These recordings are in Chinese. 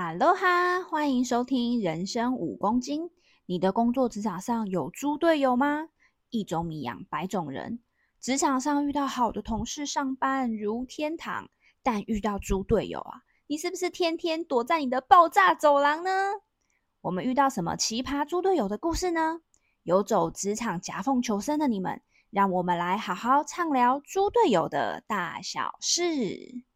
哈喽哈，欢迎收听人生五公斤。你的工作职场上有猪队友吗？一种米养百种人，职场上遇到好的同事，上班如天堂；但遇到猪队友啊，你是不是天天躲在你的爆炸走廊呢？我们遇到什么奇葩猪队友的故事呢？游走职场夹缝求生的你们，让我们来好好畅聊猪队友的大小事。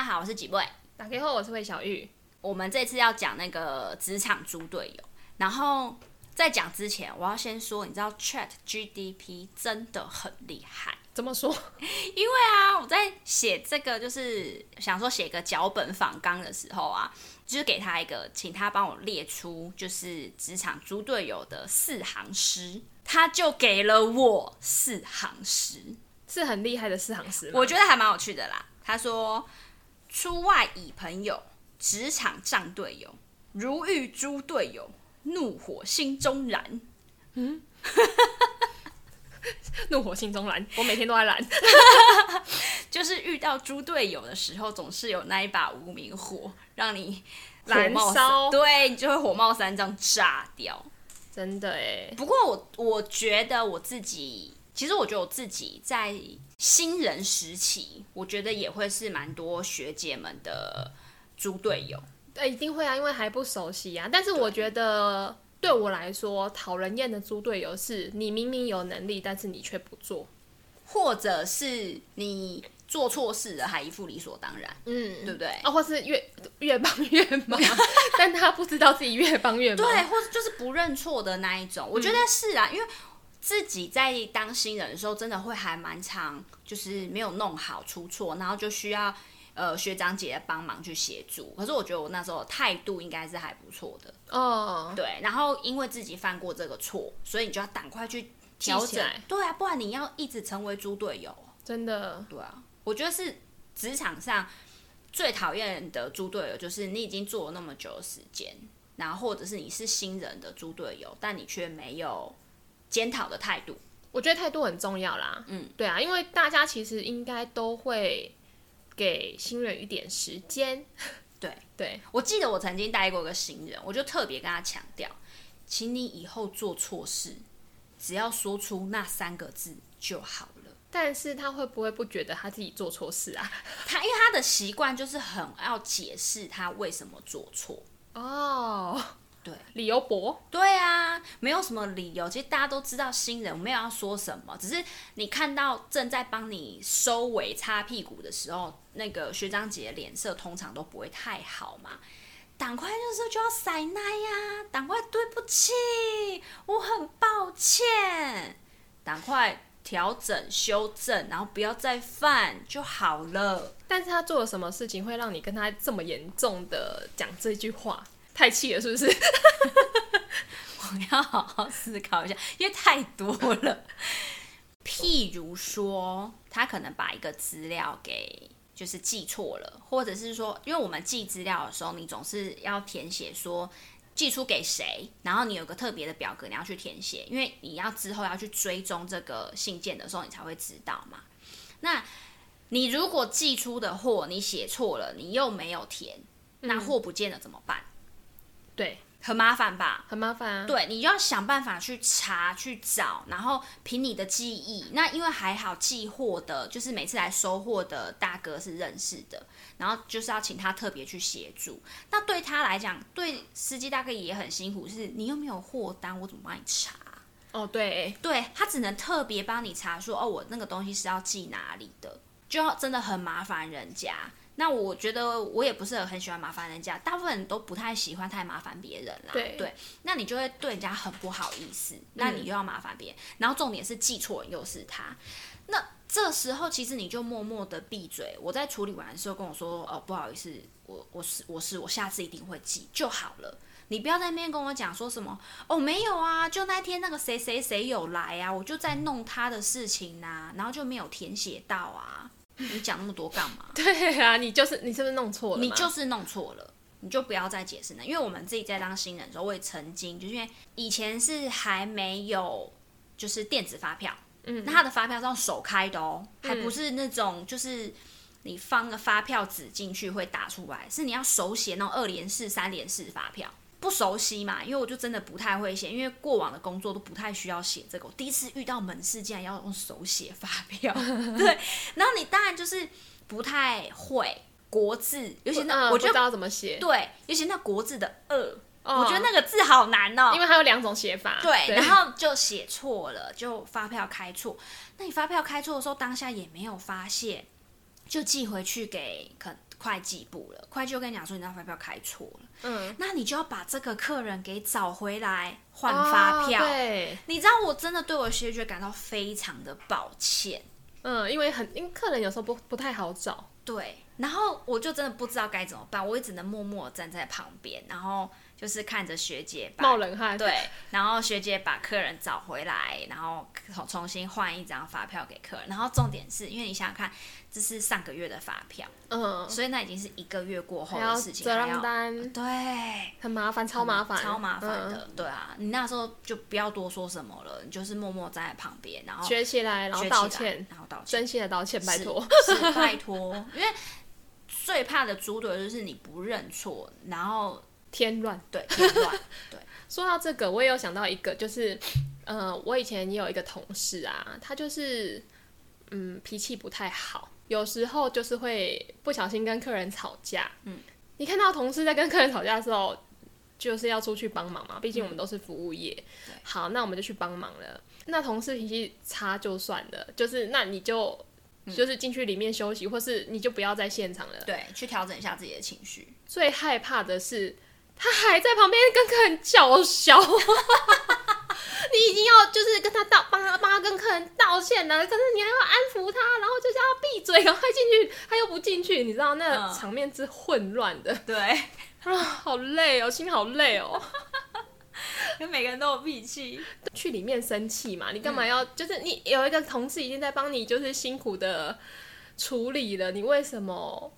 家好，我是几位。打开后，我是魏小玉。我们这次要讲那个职场猪队友。然后在讲之前，我要先说，你知道 Chat GDP 真的很厉害。怎么说？因为啊，我在写这个，就是想说写个脚本访纲的时候啊，就是给他一个，请他帮我列出就是职场猪队友的四行诗，他就给了我四行诗，是很厉害的四行诗。我觉得还蛮有趣的啦。他说。出外以朋友，职场仗队友，如遇猪队友，怒火心中燃。嗯，怒火心中燃，我每天都在燃。就是遇到猪队友的时候，总是有那一把无名火，让你燃烧，对，你就会火冒三丈炸掉。真的哎。不过我我觉得我自己。其实我觉得我自己在新人时期，我觉得也会是蛮多学姐们的猪队友。对，一定会啊，因为还不熟悉啊。但是我觉得对我来说，讨人厌的猪队友是你明明有能力，但是你却不做，或者是你做错事了还一副理所当然，嗯，对不对？啊，或是越越帮越忙，但他不知道自己越帮越忙，对，或者就是不认错的那一种。我觉得是啊，因为。自己在当新人的时候，真的会还蛮常，就是没有弄好出错，然后就需要呃学长姐帮忙去协助。可是我觉得我那时候态度应该是还不错的哦。Oh. 对，然后因为自己犯过这个错，所以你就要赶快去调整。对啊，不然你要一直成为猪队友，真的。对啊，我觉得是职场上最讨厌的猪队友，就是你已经做了那么久的时间，然后或者是你是新人的猪队友，但你却没有。检讨的态度，我觉得态度很重要啦。嗯，对啊，因为大家其实应该都会给新人一点时间。对 对，我记得我曾经带过一个新人，我就特别跟他强调，请你以后做错事，只要说出那三个字就好了。但是他会不会不觉得他自己做错事啊？他因为他的习惯就是很要解释他为什么做错哦。对，理由薄。对啊，没有什么理由。其实大家都知道，新人我没有要说什么，只是你看到正在帮你收尾、擦屁股的时候，那个学长姐的脸色通常都不会太好嘛。赶快就是就要塞奶呀，赶快对不起，我很抱歉，赶快调整修正，然后不要再犯就好了。但是他做了什么事情会让你跟他这么严重的讲这句话？太气了，是不是？我要好好思考一下，因为太多了。譬如说，他可能把一个资料给就是记错了，或者是说，因为我们寄资料的时候，你总是要填写说寄出给谁，然后你有个特别的表格，你要去填写，因为你要之后要去追踪这个信件的时候，你才会知道嘛。那你如果寄出的货你写错了，你又没有填，那货不见了怎么办？对，很麻烦吧？很麻烦啊。对，你就要想办法去查、去找，然后凭你的记忆。那因为还好寄货的，就是每次来收货的大哥是认识的，然后就是要请他特别去协助。那对他来讲，对司机大哥也很辛苦，是你又没有货单，我怎么帮你查？哦，对，对，他只能特别帮你查说，哦，我那个东西是要寄哪里的，就要真的很麻烦人家。那我觉得我也不是很喜欢麻烦人家，大部分人都不太喜欢太麻烦别人啦。对，对，那你就会对人家很不好意思，那你又要麻烦别人，嗯，然后重点是记错人又是他，那这时候其实你就默默的闭嘴。我在处理完的时候跟我说，哦，不好意思，我我是我是我下次一定会记就好了。你不要在那边跟我讲说什么，哦，没有啊，就那天那个谁谁谁有来啊，我就在弄他的事情啊，然后就没有填写到啊。你讲那么多干嘛？对啊，你就是你是不是弄错了？你就是弄错了。你就不要再解释了。因为我们自己在当新人的时候，我也曾经就是因为以前是还没有就是电子发票，嗯，那他的发票是用手开的哦，还不是那种就是你放个发票纸进去会打出来，是你要手写那种二连式、三连式发票。不熟悉嘛，因为我就真的不太会写，因为过往的工作都不太需要写这个。我第一次遇到门市竟然要用手写发票，对。然后你当然就是不太会国字，尤其那我觉得不知道怎么写，对，尤其那国字的二，哦，我觉得那个字好难哦，因为它有两种写法，对。对，然后就写错了，就发票开错。那你发票开错的时候，当下也没有发现，就寄回去给可。会计部了，会计就跟你讲说你那发票开错了，嗯，那你就要把这个客人给找回来换发票。哦、对，你知道我真的对我的学姐感到非常的抱歉，嗯，因为很因为客人有时候不不太好找，对，然后我就真的不知道该怎么办，我也只能默默站在旁边，然后。就是看着学姐把冒冷汗，对，然后学姐把客人找回来，然后重重新换一张发票给客人。然后重点是因为你想想看，这是上个月的发票，嗯，所以那已经是一个月过后的事情，还要单，对，很麻烦，超麻烦，超麻烦的，嗯，对啊，你那时候就不要多说什么了，你就是默默站在旁边，然后学起来，然后道歉，然后道歉，真心的道歉，拜托，拜托，因为最怕的猪队就是你不认错，然后。添乱，对，添乱，对。说到这个，我也有想到一个，就是，呃，我以前也有一个同事啊，他就是，嗯，脾气不太好，有时候就是会不小心跟客人吵架。嗯，你看到同事在跟客人吵架的时候，就是要出去帮忙嘛，毕竟我们都是服务业。嗯，好，那我们就去帮忙了。那同事脾气差就算了，就是那你就。就是进去里面休息，或是你就不要在现场了。对，去调整一下自己的情绪。最害怕的是，他还在旁边跟客人叫嚣。你已经要就是跟他道，帮他帮他跟客人道歉了，可是你还要安抚他，然后就叫他闭嘴，赶快进去，他又不进去，你知道那个场面之混乱的。对，啊，好累哦，心好累哦。因为每个人都有脾气，去里面生气嘛？你干嘛要？嗯、就是你有一个同事已经在帮你，就是辛苦的处理了，你为什么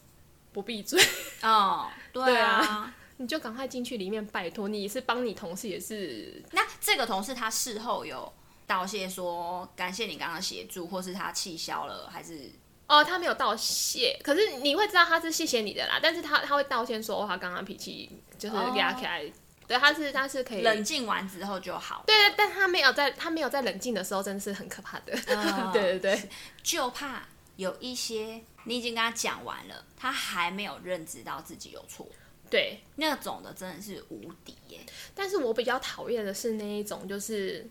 不闭嘴？哦，对啊，对啊，你就赶快进去里面，拜托。你是帮你同事，也是。那这个同事他事后有道谢，说感谢你刚刚协助，或是他气消了，还是？哦，他没有道谢，可是你会知道他是谢谢你的啦。但是他他会道歉说，哦，他刚刚脾气就是压起来。哦对，他是他是可以冷静完之后就好。对对，但他没有在他没有在冷静的时候，真的是很可怕的。Uh, 对对对，就怕有一些你已经跟他讲完了，他还没有认知到自己有错。对，那种的真的是无敌耶。但是我比较讨厌的是那一种，就是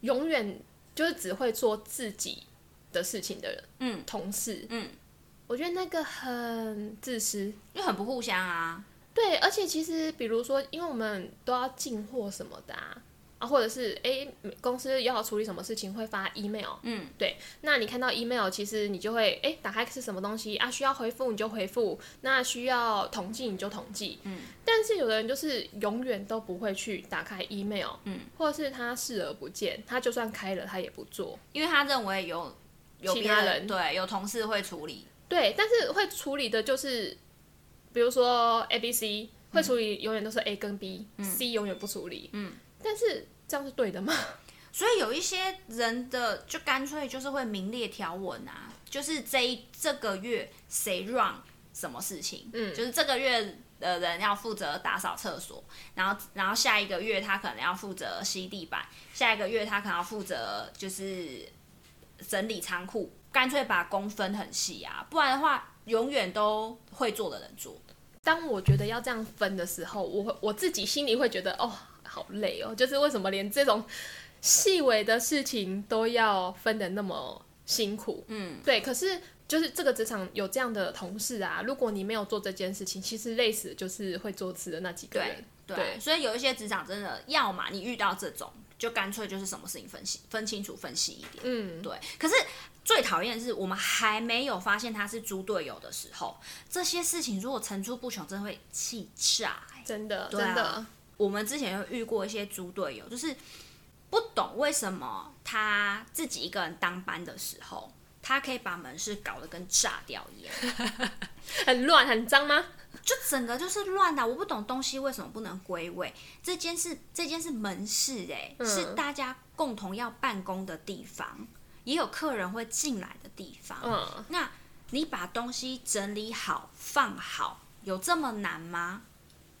永远就是只会做自己的事情的人。嗯，同事。嗯，我觉得那个很自私，又很不互相啊。对，而且其实，比如说，因为我们都要进货什么的啊，啊，或者是哎，公司要处理什么事情会发 email，嗯，对，那你看到 email，其实你就会哎，打开是什么东西啊？需要回复你就回复，那需要统计你就统计，嗯。但是有的人就是永远都不会去打开 email，嗯，或者是他视而不见，他就算开了他也不做，因为他认为有有其他人对，有同事会处理，对，但是会处理的就是。比如说 A、B、C 会处理，永远都是 A 跟 B，C、嗯、永远不处理。嗯，但是这样是对的吗？所以有一些人的就干脆就是会名列条文啊，就是这一这个月谁 run 什么事情，嗯，就是这个月的人要负责打扫厕所，然后然后下一个月他可能要负责吸地板，下一个月他可能要负责就是整理仓库，干脆把工分很细啊，不然的话永远都会做的人做。当我觉得要这样分的时候，我我自己心里会觉得哦，好累哦，就是为什么连这种细微的事情都要分的那么辛苦？嗯，对。可是就是这个职场有这样的同事啊，如果你没有做这件事情，其实累死的就是会做事的那几个人。对，对，所以有一些职场真的，要么你遇到这种，就干脆就是什么事情分析分清楚、分析一点。嗯，对。可是。最讨厌的是，我们还没有发现他是猪队友的时候，这些事情如果层出不穷，真的会气炸。真的，啊，真的。我们之前有遇过一些猪队友，就是不懂为什么他自己一个人当班的时候，他可以把门市搞得跟炸掉一样，很乱很脏吗？就整个就是乱的。我不懂东西为什么不能归位。这间是这间是门市，哎、嗯，是大家共同要办公的地方，也有客人会进来的地方。嗯，那你把东西整理好放好，有这么难吗？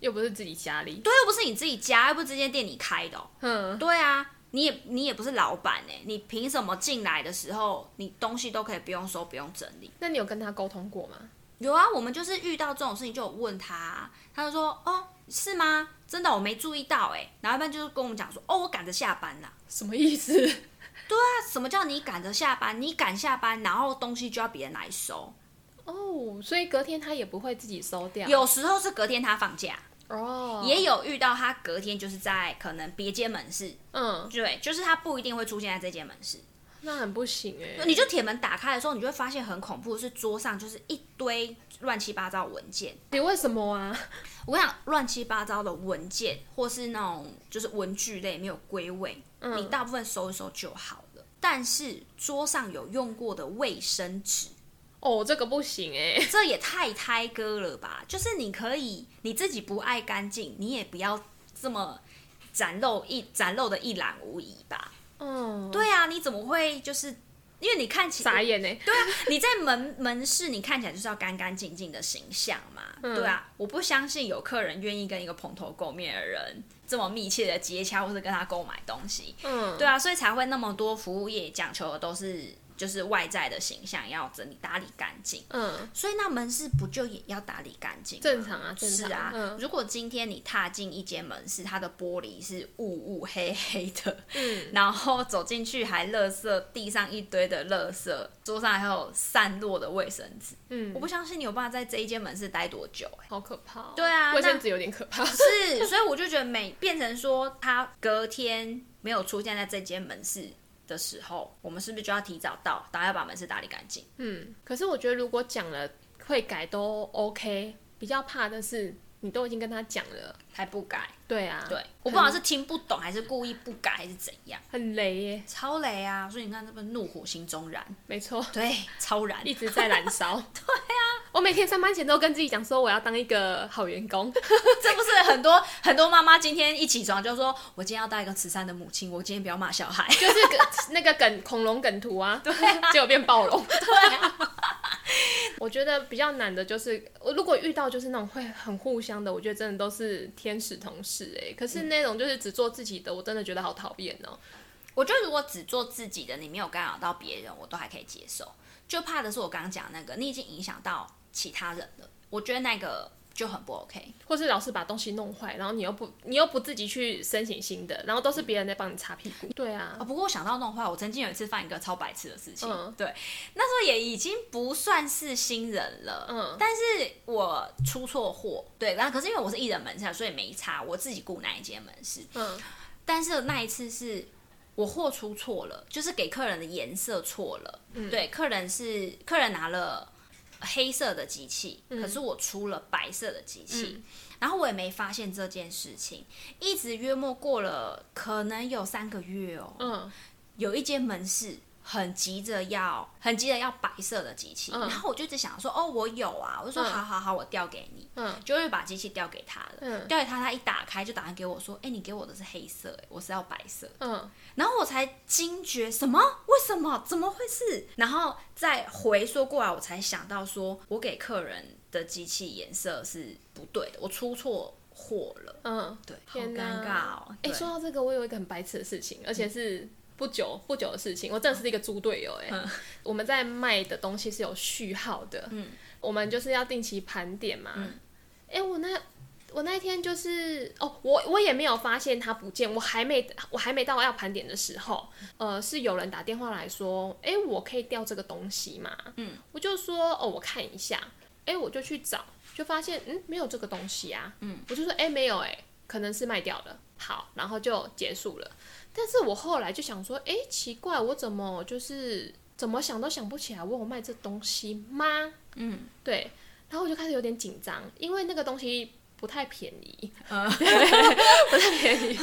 又不是自己家里，对，又不是你自己家，又不是这间店你开的。嗯，对啊。你也你也不是老板哎，你凭什么进来的时候，你东西都可以不用收不用整理？那你有跟他沟通过吗？有啊，我们就是遇到这种事情就有问他，他就说哦，是吗？真的我没注意到哎，然后一般就是跟我们讲说哦，我赶着下班啦。什么意思？对啊，什么叫你赶着下班？你赶下班，然后东西就要别人来收哦，所以隔天他也不会自己收掉。有时候是隔天他放假。哦、oh.，也有遇到他隔天就是在可能别间门市，嗯，对，就是他不一定会出现在这间门市，那很不行哎、欸。你就铁门打开的时候，你就会发现很恐怖，是桌上就是一堆乱七八糟文件。你为什么啊？我跟你讲，乱七八糟的文件或是那种就是文具类没有归位，嗯，你大部分收一收就好了。但是桌上有用过的卫生纸。哦，这个不行哎，这也太胎哥了吧！就是你可以你自己不爱干净，你也不要这么展露一展露的一览无遗吧。嗯，对啊，你怎么会就是因为你看起来傻眼呢？对啊，你在门门市你看起来就是要干干净净的形象嘛。嗯，对啊，我不相信有客人愿意跟一个蓬头垢面的人这么密切的接洽，或是跟他购买东西。嗯，对啊，所以才会那么多服务业讲求的都是。就是外在的形象要整理打理干净，嗯，所以那门市不就也要打理干净？正常啊，正常。是啊，嗯，如果今天你踏进一间门市，它的玻璃是雾雾黑黑的，嗯，然后走进去还垃圾，地上一堆的垃圾，桌上还有散落的卫生纸，嗯，我不相信你有办法在这一间门市待多久，欸，好可怕哦。对啊，卫生纸有点可怕。是，所以我就觉得每变成说他隔天没有出现在这间门市的时候，我们是不是就要提早到，大家要把门市打理干净？嗯，可是我觉得如果讲了会改都 OK，比较怕的是你都已经跟他讲了还不改。对啊，对，我不知道是听不懂还是故意不改还是怎样，很雷耶，超雷啊！所以你看，这不怒火心中燃，没错，对，超燃，一直在燃烧。对啊，我每天上班前都跟自己讲说，我要当一个好员工。这不是很多很多妈妈今天一起床就说，我今天要当一个慈善的母亲，我今天不要骂小孩，就是 那个梗恐龙梗图啊，对啊，结果变暴龙。对啊。我觉得比较难的就是，我如果遇到就是那种会很互相的，我觉得真的都是天使同事哎。可是那种就是只做自己的，我真的觉得好讨厌哦。我觉得如果只做自己的，你没有干扰到别人，我都还可以接受。就怕的是我刚刚讲那个，你已经影响到其他人了。我觉得那个。就很不 OK，或是老是把东西弄坏，然后你又不你又不自己去申请新的，然后都是别人在帮你擦屁股。对啊，哦、不过我想到弄坏，我曾经有一次犯一个超白痴的事情。嗯，对，那时候也已经不算是新人了。嗯，但是我出错货，对，然后可是因为我是艺人门市，所以没差，我自己雇那一间门市。嗯，但是那一次是我货出错了，就是给客人的颜色错了。嗯，对，客人是客人拿了。黑色的机器，可是我出了白色的机器，嗯，然后我也没发现这件事情，一直约莫过了可能有三个月哦，嗯，有一间门市。很急着要，很急着要白色的机器，嗯，然后我就一直想说，哦，我有啊，我就说，嗯，好好好，我调给你，嗯，就会把机器调给他了，嗯，调给他，他一打开就打算给我说，哎，你给我的是黑色，哎，我是要白色，嗯，然后我才惊觉，什么？为什么？怎么回事？然后再回说过来，我才想到说，我给客人的机器颜色是不对的，我出错货了，嗯，对，好尴尬哦。哎，说到这个，我有一个很白痴的事情，而且是。嗯不久不久的事情，我真的是一个猪队友哎、嗯！我们在卖的东西是有序号的，嗯，我们就是要定期盘点嘛。哎、嗯，我那我那天就是哦，我我也没有发现它不见，我还没我还没到要盘点的时候，呃，是有人打电话来说，哎，我可以掉这个东西吗？嗯，我就说哦，我看一下，哎，我就去找，就发现嗯，没有这个东西啊，嗯，我就说哎，没有哎，可能是卖掉了，好，然后就结束了。但是我后来就想说，哎，奇怪，我怎么就是怎么想都想不起来，我有卖这东西吗？嗯，对，然后我就开始有点紧张，因为那个东西不太便宜，呃、不太便宜。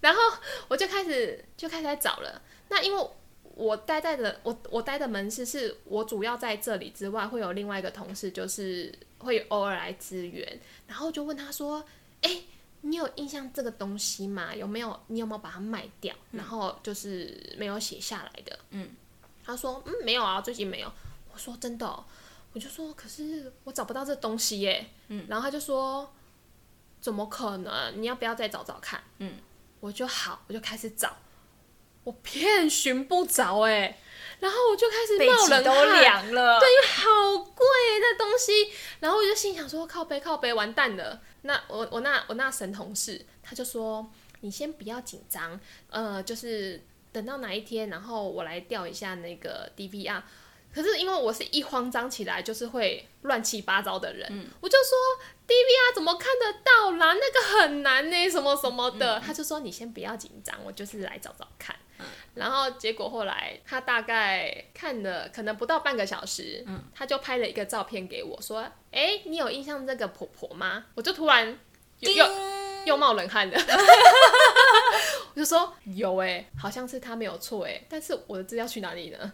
然后我就开始就开始在找了。那因为我待在的我我待的门市是我主要在这里之外，会有另外一个同事，就是会偶尔来支援，然后就问他说：“哎、欸，你有印象这个东西吗？有没有？你有没有把它卖掉？嗯、然后就是没有写下来的。”嗯，他说：“嗯，没有啊，最近没有。”我说：“真的、哦？”我就说：“可是我找不到这东西耶。”嗯，然后他就说：“怎么可能？你要不要再找找看？”嗯，我就好，我就开始找。我遍寻不着哎，然后我就开始冒冷汗，都凉了。对，因为好贵那东西。然后我就心想说：靠背靠背，完蛋了。那我我那我那神同事他就说：你先不要紧张，呃，就是等到哪一天，然后我来调一下那个 DVR。可是因为我是一慌张起来就是会乱七八糟的人，嗯、我就说 DVR 怎么看得到啦？那个很难呢，什么什么的。嗯、他就说你先不要紧张，我就是来找找看。嗯、然后结果后来他大概看了可能不到半个小时，嗯、他就拍了一个照片给我说：“哎，你有印象这个婆婆吗？”我就突然又叮又冒冷汗了。我就说有哎，好像是他没有错哎，但是我的资料去哪里呢？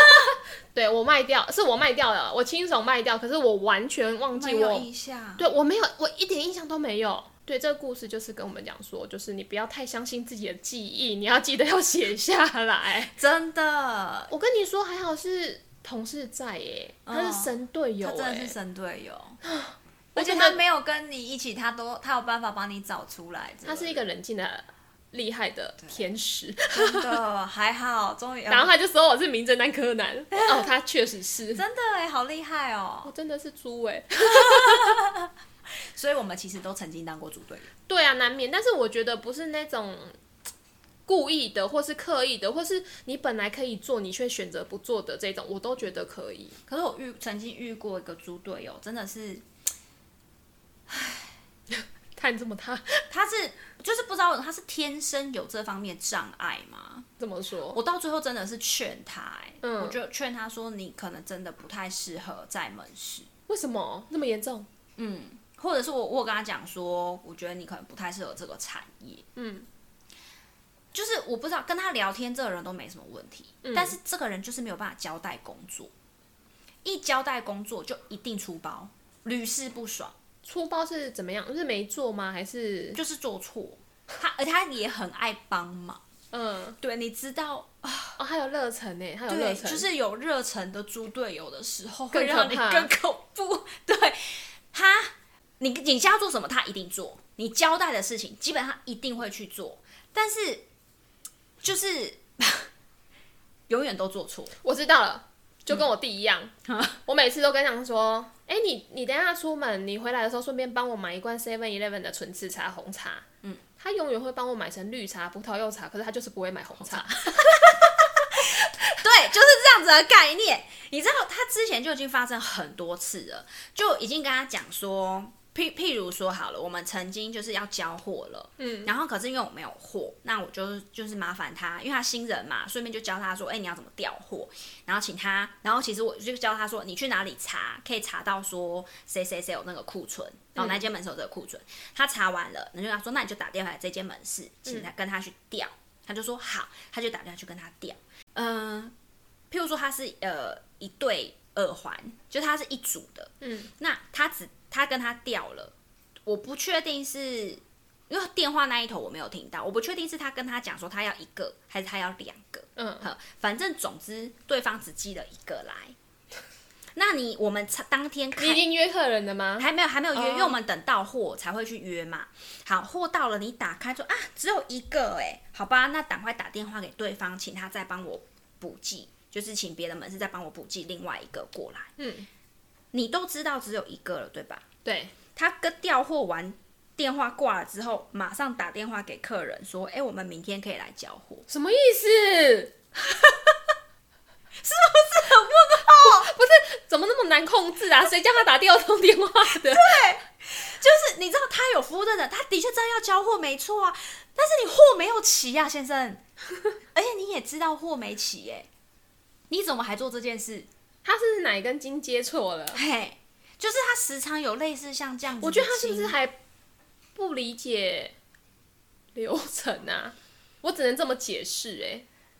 对，我卖掉，是我卖掉了，我亲手卖掉，可是我完全忘记我。对，我没有，我一点印象都没有。对，这个故事就是跟我们讲说，就是你不要太相信自己的记忆，你要记得要写下来。真的，我跟你说，还好是同事在耶，他是神队友，他真的是神队友，而且他没有跟你一起，他都他有办法帮你找出来。他是一个冷静的。厉害的天使，真的还好，终于。然后他就说我是名侦探柯南，哦，他确实是，真的哎，好厉害哦，我真的是猪哎，所以我们其实都曾经当过组队友。对啊，难免，但是我觉得不是那种故意的，或是刻意的，或是你本来可以做，你却选择不做的这种，我都觉得可以。可是我遇曾经遇过一个猪队友，真的是，唉。看这么大，他是就是不知道他是天生有这方面障碍吗？怎么说？我到最后真的是劝他、欸，嗯，我就劝他说，你可能真的不太适合在门市。为什么那么严重？嗯，或者是我我跟他讲说，我觉得你可能不太适合这个产业。嗯，就是我不知道跟他聊天，这个人都没什么问题，嗯、但是这个人就是没有办法交代工作，一交代工作就一定出包，屡试不爽。出包是怎么样？是没做吗？还是就是做错？他而他也很爱帮忙。嗯，对，你知道啊？哦，还有热忱呢，他有热忱，就是有热忱的猪队友的时候，会让你更恐怖。对他，你你叫他做什么，他一定做。你交代的事情，基本上一定会去做。但是就是 永远都做错。我知道了。就跟我弟一样，嗯、我每次都跟他说：“哎、欸，你你等一下出门，你回来的时候顺便帮我买一罐 Seven Eleven 的纯吃茶红茶。”嗯，他永远会帮我买成绿茶、葡萄柚茶，可是他就是不会买。红茶 对，就是这样子的概念。你知道，他之前就已经发生很多次了，就已经跟他讲说。譬譬如说好了，我们曾经就是要交货了，嗯，然后可是因为我没有货，那我就就是麻烦他，因为他新人嘛，顺便就教他说，哎、欸，你要怎么调货，然后请他，然后其实我就教他说，你去哪里查，可以查到说谁谁谁有那个库存，然后哪间门市有这个库存，嗯、他查完了，你就跟他说，那你就打电话来这间门市，请他跟他去调，嗯、他就说好，他就打电话去跟他调，嗯、呃，譬如说他是呃一对耳环，就他是一组的，嗯，那他只。他跟他掉了，我不确定是因为电话那一头我没有听到，我不确定是他跟他讲说他要一个还是他要两个，嗯，好，反正总之对方只寄了一个来。那你我们当天你已经约客人了吗？还没有，还没有约，oh. 因为我们等到货才会去约嘛。好，货到了，你打开说啊，只有一个哎，好吧，那赶快打电话给对方，请他再帮我补寄，就是请别的门市再帮我补寄另外一个过来，嗯。你都知道只有一个了，对吧？对，他跟调货完电话挂了之后，马上打电话给客人说：“哎、欸，我们明天可以来交货。”什么意思？是不是很问号？不是，怎么那么难控制啊？谁叫他打第二通电话的？对，就是你知道他有服务的人，他的确知道要交货，没错啊。但是你货没有齐呀、啊，先生，而且你也知道货没齐耶，你怎么还做这件事？他是哪一根筋接错了？嘿，就是他时常有类似像这样子。我觉得他是不是还不理解流程啊？我只能这么解释哎、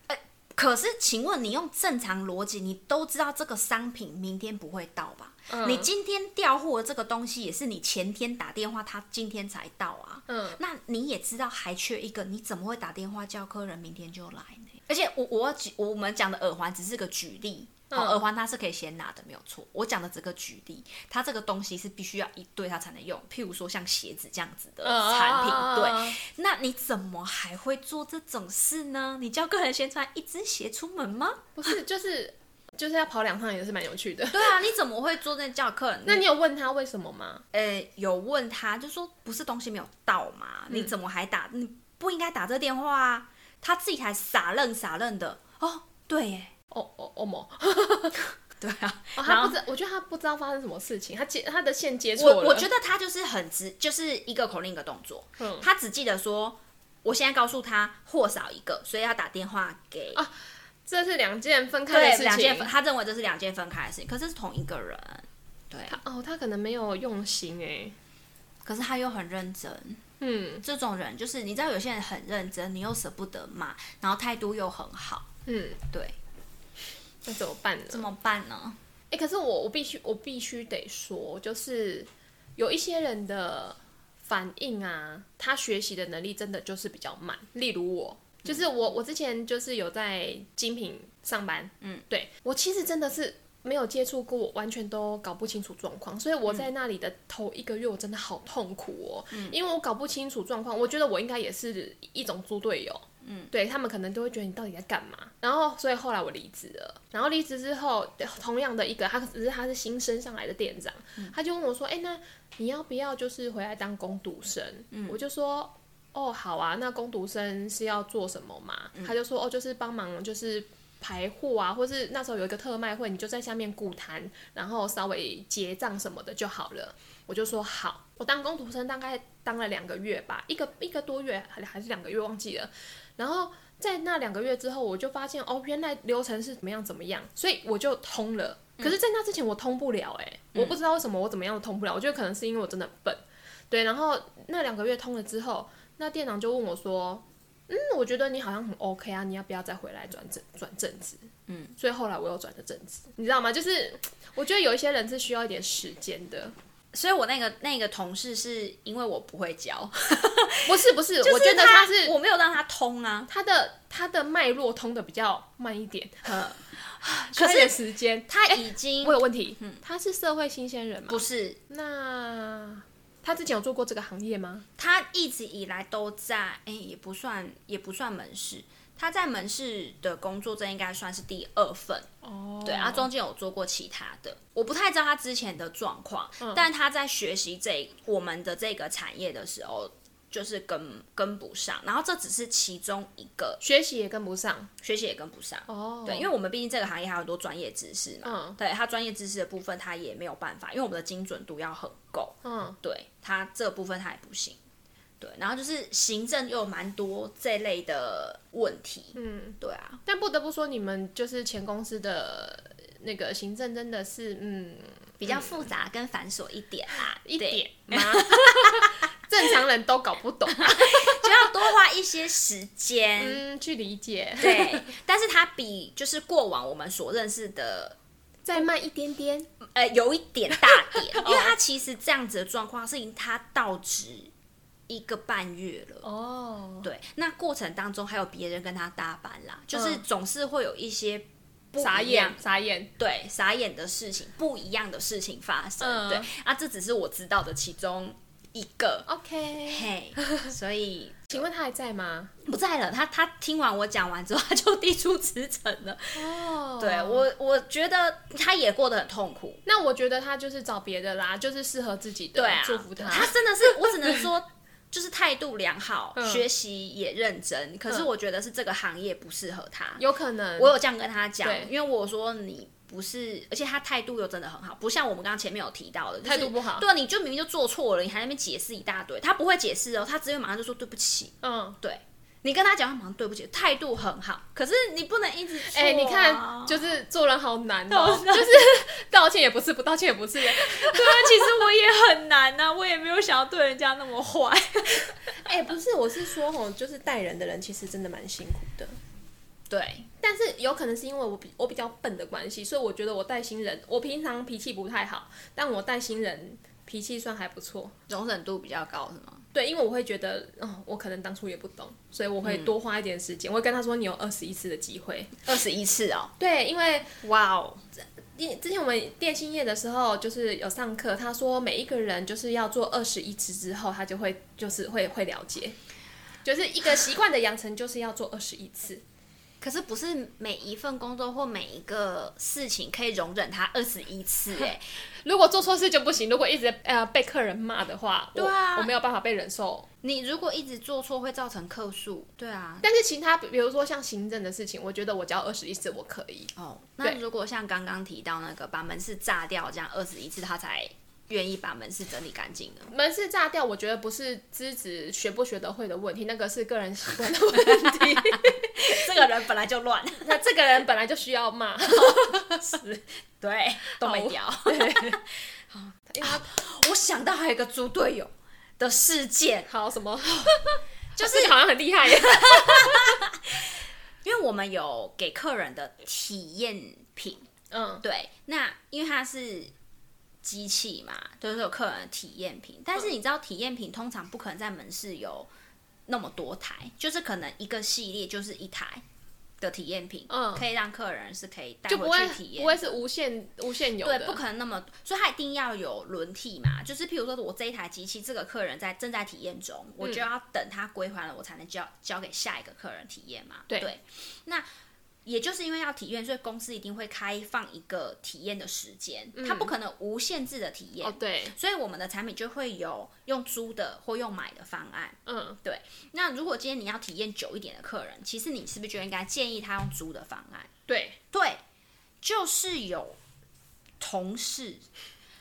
欸。可是，请问你用正常逻辑，你都知道这个商品明天不会到吧？嗯、你今天调货的这个东西也是你前天打电话，他今天才到啊。嗯，那你也知道还缺一个，你怎么会打电话叫客人明天就来呢？而且我我举我们讲的耳环只是个举例，嗯、耳环它是可以先拿的，没有错。我讲的这个举例，它这个东西是必须要一对它才能用。譬如说像鞋子这样子的产品，嗯、对，那你怎么还会做这种事呢？你叫客人先穿一只鞋出门吗？不是，就是。就是要跑两趟也是蛮有趣的。对啊，你怎么会做那叫客人？那你有问他为什么吗？呃、欸，有问他，就说不是东西没有到嘛，嗯、你怎么还打？你不应该打这电话啊！他自己还傻愣傻愣的。哦，对耶，哦哦哦么？对啊，哦、他不知，我觉得他不知道发生什么事情，他接他的线接错了。我我觉得他就是很直，就是一个口令一个动作。嗯，他只记得说，我现在告诉他货少一个，所以要打电话给啊。这是两件分开的事情。两件，他认为这是两件分开的事情，可是是同一个人。对，他哦，他可能没有用心哎，可是他又很认真。嗯，这种人就是你知道，有些人很认真，你又舍不得骂，然后态度又很好。嗯，对。那怎么办呢？怎么办呢？哎，可是我我必须我必须得说，就是有一些人的反应啊，他学习的能力真的就是比较慢。例如我。就是我，我之前就是有在精品上班，嗯，对，我其实真的是没有接触过，完全都搞不清楚状况，所以我在那里的头一个月，我真的好痛苦哦，嗯，因为我搞不清楚状况，我觉得我应该也是一种猪队友，嗯，对他们可能都会觉得你到底在干嘛，然后所以后来我离职了，然后离职之后，同样的一个他只是他是新升上来的店长，嗯，他就问我说，哎，那你要不要就是回来当工读生？嗯，我就说。哦，好啊，那工读生是要做什么嘛？嗯、他就说，哦，就是帮忙，就是排货啊，或是那时候有一个特卖会，你就在下面顾摊，然后稍微结账什么的就好了。我就说好，我当工读生大概当了两个月吧，一个一个多月还还是两个月忘记了。然后在那两个月之后，我就发现哦，原来流程是怎么样怎么样，所以我就通了。可是，在那之前我通不了、欸，哎、我不知道为什么我怎么样都通不了。我觉得可能是因为我真的笨，对。然后那两个月通了之后。那店长就问我说：“嗯，我觉得你好像很 OK 啊，你要不要再回来转正转正职？”嗯，所以后来我又转了正职，你知道吗？就是我觉得有一些人是需要一点时间的，所以我那个那个同事是因为我不会教，不是 不是，是我觉得他是我没有让他通啊，他的他的脉络通的比较慢一点，嗯，可是时间他已经、欸、我有问题，嗯，他是社会新鲜人吗？不是，那。他之前有做过这个行业吗？他一直以来都在，哎、欸，也不算，也不算门市。他在门市的工作，这应该算是第二份。哦，对，他中间有做过其他的，我不太知道他之前的状况。嗯、但他在学习这我们的这个产业的时候。就是跟跟不上，然后这只是其中一个，学习也跟不上，学习也跟不上。哦，对，因为我们毕竟这个行业还有很多专业知识嘛。嗯，对，他专业知识的部分他也没有办法，因为我们的精准度要很够。嗯，对，他这个部分他也不行。对，然后就是行政又有蛮多这类的问题。嗯，对啊。但不得不说，你们就是前公司的那个行政真的是，嗯，比较复杂跟繁琐一点啦，嗯、一点吗？正常人都搞不懂，就要多花一些时间，嗯，去理解。对，但是它比就是过往我们所认识的再慢一点点，呃，有一点大点，因为它其实这样子的状况是因它到职一个半月了。哦，对，那过程当中还有别人跟他搭班啦，就是总是会有一些傻眼、傻眼，对，傻眼的事情，不一样的事情发生。对，啊，这只是我知道的其中。一个 OK，嘿，所以请问他还在吗？不在了，他他听完我讲完之后，他就递出辞呈了。哦，oh. 对我我觉得他也过得很痛苦。那我觉得他就是找别的啦，就是适合自己的。对啊，祝福他。他真的是，我只能说，就是态度良好，学习也认真。可是我觉得是这个行业不适合他。有可能，我有这样跟他讲，因为我说你。不是，而且他态度又真的很好，不像我们刚刚前面有提到的，态度不好。对，你就明明就做错了，你还在那边解释一大堆，他不会解释哦，他直接马上就说对不起。嗯，对，你跟他讲，他马上对不起，态度很好。可是你不能一直哎、欸，你看，就是做人好难哦，就是道歉也不是，不道歉也不是。对啊，其实我也很难呐、啊，我也没有想要对人家那么坏。哎、欸，不是，我是说吼，就是带人的人其实真的蛮辛苦的。对，但是有可能是因为我比我比较笨的关系，所以我觉得我带新人，我平常脾气不太好，但我带新人脾气算还不错，容忍度比较高，是吗？对，因为我会觉得，哦，我可能当初也不懂，所以我会多花一点时间。嗯、我会跟他说，你有二十一次的机会，二十一次哦。对，因为哇哦，之前我们电信业的时候，就是有上课，他说每一个人就是要做二十一次之后，他就会就是会会了解，就是一个习惯的养成，就是要做二十一次。可是不是每一份工作或每一个事情可以容忍他二十一次哎，如果做错事就不行。如果一直呃被客人骂的话，对啊，我，我没有办法被忍受。你如果一直做错会造成客诉，对啊。但是其他比如说像行政的事情，我觉得我只要二十一次我可以。哦，那如果像刚刚提到那个把门市炸掉这样二十一次他才。愿意把门市整理干净的门市炸掉，我觉得不是资质学不学得会的问题，那个是个人习惯的问题。这个人本来就乱，那这个人本来就需要骂。是，对，都没掉。好，因为我想到还有一个猪队友的事件。好，什么？就是好像很厉害耶。因为我们有给客人的体验品。嗯，对。那因为他是。机器嘛，都、就是有客人的体验品，但是你知道体验品通常不可能在门市有那么多台，就是可能一个系列就是一台的体验品，嗯，可以让客人是可以带回去体验，不会是无限。无限有的，对，不可能那么，所以他一定要有轮替嘛，就是譬如说我这一台机器，这个客人在正在体验中，我就要等他归还了，我才能交交给下一个客人体验嘛，对，对，那。也就是因为要体验，所以公司一定会开放一个体验的时间，它不可能无限制的体验。哦，对。所以我们的产品就会有用租的或用买的方案。嗯，对。那如果今天你要体验久一点的客人，其实你是不是就应该建议他用租的方案？对，对，就是有同事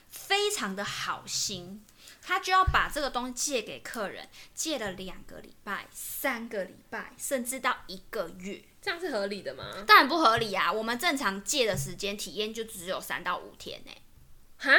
非常的好心。他就要把这个东西借给客人，借了两个礼拜、三个礼拜，甚至到一个月，这样是合理的吗？当然不合理啊！我们正常借的时间体验就只有三到五天呢。哈，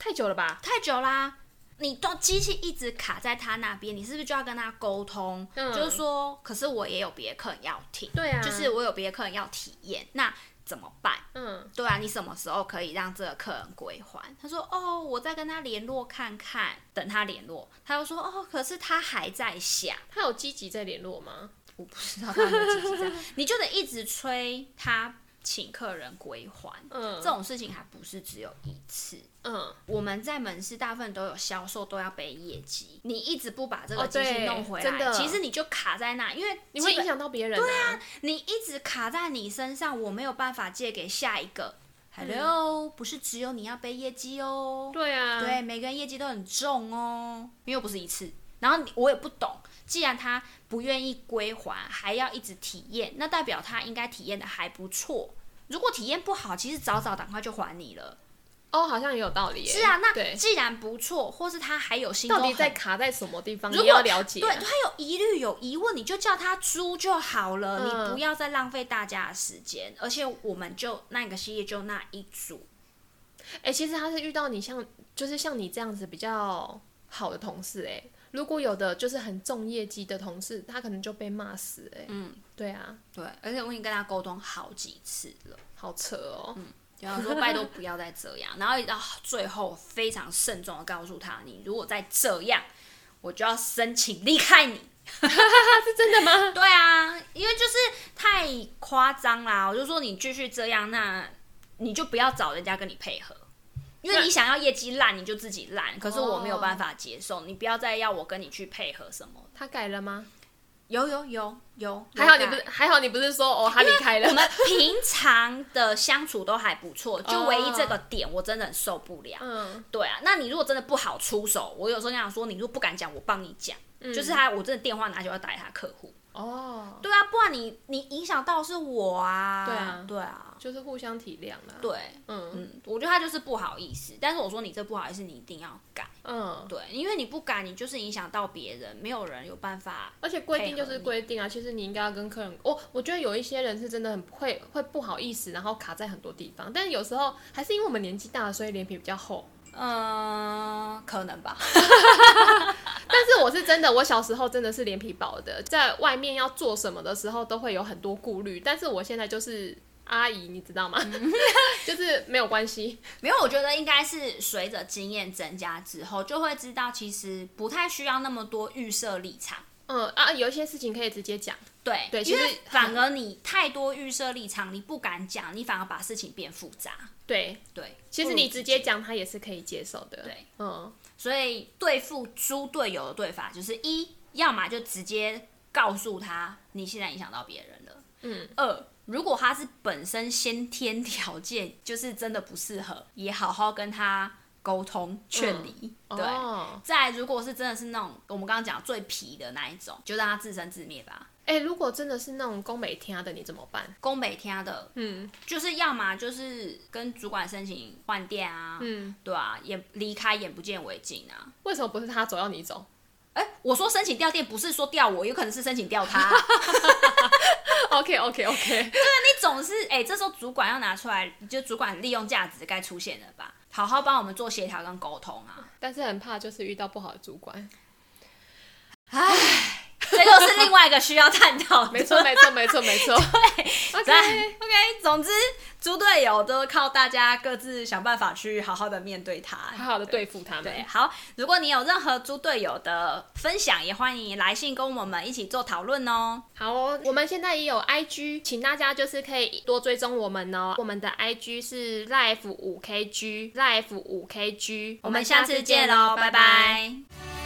太久了吧？太久啦！你都机器一直卡在他那边，你是不是就要跟他沟通？嗯，就是说，可是我也有别的客人要听，对啊，就是我有别的客人要体验，那。怎么办？嗯，对啊，你什么时候可以让这个客人归还？他说：“哦，我再跟他联络看看，等他联络。”他又说：“哦，可是他还在想，他有积极在联络吗？我不知道他有没有积极在，你就得一直催他。”请客人归还，嗯，这种事情还不是只有一次，嗯，我们在门市大部分都有销售，都要背业绩。你一直不把这个机器弄回来，哦，真的，其实你就卡在那，因为你会影响到别人，啊。对啊，你一直卡在你身上，我没有办法借给下一个。Hello，嗯，不是只有你要背业绩哦。对啊，对，每个人业绩都很重哦，因为不是一次。然后我也不懂，既然他不愿意归还，还要一直体验，那代表他应该体验的还不错。如果体验不好，其实早早赶快就还你了。哦，好像也有道理。是啊，那既然不错，或是他还有心，到底在卡在什么地方？你要了解。对，他有疑虑、有疑问，你就叫他租就好了，嗯、你不要再浪费大家的时间。而且我们就那个系列就那一组。哎、欸，其实他是遇到你像，就是像你这样子比较好的同事、欸。哎，如果有的就是很重业绩的同事，他可能就被骂死、欸。哎，嗯，对啊，对，而且我已经跟他沟通好几次了。好扯哦，嗯，然后说拜托不要再这样，然后到最后非常慎重的告诉他，你如果再这样，我就要申请离开你，是真的吗？对啊，因为就是太夸张啦，我就说你继续这样，那你就不要找人家跟你配合，因为你想要业绩烂，你就自己烂，可是我没有办法接受，你不要再要我跟你去配合什么。他改了吗？有有有有，还好你不是还好你不是说哦他离开了。我们平常的相处都还不错，就唯一这个点我真的很受不了。嗯，对啊，那你如果真的不好出手，我有时候想说，你如果不敢讲，我帮你讲。嗯，就是他，我真的电话拿就要打给他客户。哦，对啊，不然你你影响到是我啊。对啊，对啊，就是互相体谅啊。对，嗯嗯，我觉得他就是不好意思，但是我说你这不好意思，你一定要改。嗯，对，因为你不改，你就是影响到别人，没有人有办法。而且规定就是规定啊，其实你应该要跟客人，我我觉得有一些人是真的很会会不好意思，然后卡在很多地方，但是有时候还是因为我们年纪大了，所以脸皮比较厚。嗯，可能吧。但是我是真的，我小时候真的是脸皮薄的，在外面要做什么的时候都会有很多顾虑。但是我现在就是阿姨，你知道吗？就是没有关系，没有。我觉得应该是随着经验增加之后，就会知道其实不太需要那么多预设立场。嗯啊，有一些事情可以直接讲。对对，因为反而你太多预设立场，你不敢讲，你反而把事情变复杂。对对，其实你直接讲，他也是可以接受的。对，嗯，所以对付猪队友的对法就是一，要么就直接告诉他你现在影响到别人了。嗯。二，如果他是本身先天条件就是真的不适合，也好好跟他。沟通劝离，嗯、对。哦、再如果是真的是那种我们刚刚讲最皮的那一种，就让他自生自灭吧。哎、欸，如果真的是那种宫北天的，你怎么办？宫北天的，嗯，就是要么就是跟主管申请换店啊，嗯，对啊，眼离开眼不见为净啊。为什么不是他走要你走？哎、欸，我说申请调店不是说调我，有可能是申请调他。OK OK OK，对啊，你总是哎、欸，这时候主管要拿出来，就主管利用价值该出现了吧？好好帮我们做协调跟沟通啊！但是很怕就是遇到不好的主管，唉。这又是另外一个需要探讨的。没错，没错，没错，没错。对，OK，OK。总之，猪队友都靠大家各自想办法去好好的面对他，好好的对付他们。对，好。如果你有任何猪队友的分享，也欢迎来信跟我们一起做讨论哦。好哦，我们现在也有 IG，请大家就是可以多追踪我们哦。我们的 IG 是 Life 五 KG，Life 五 KG。我们下次见喽，拜拜。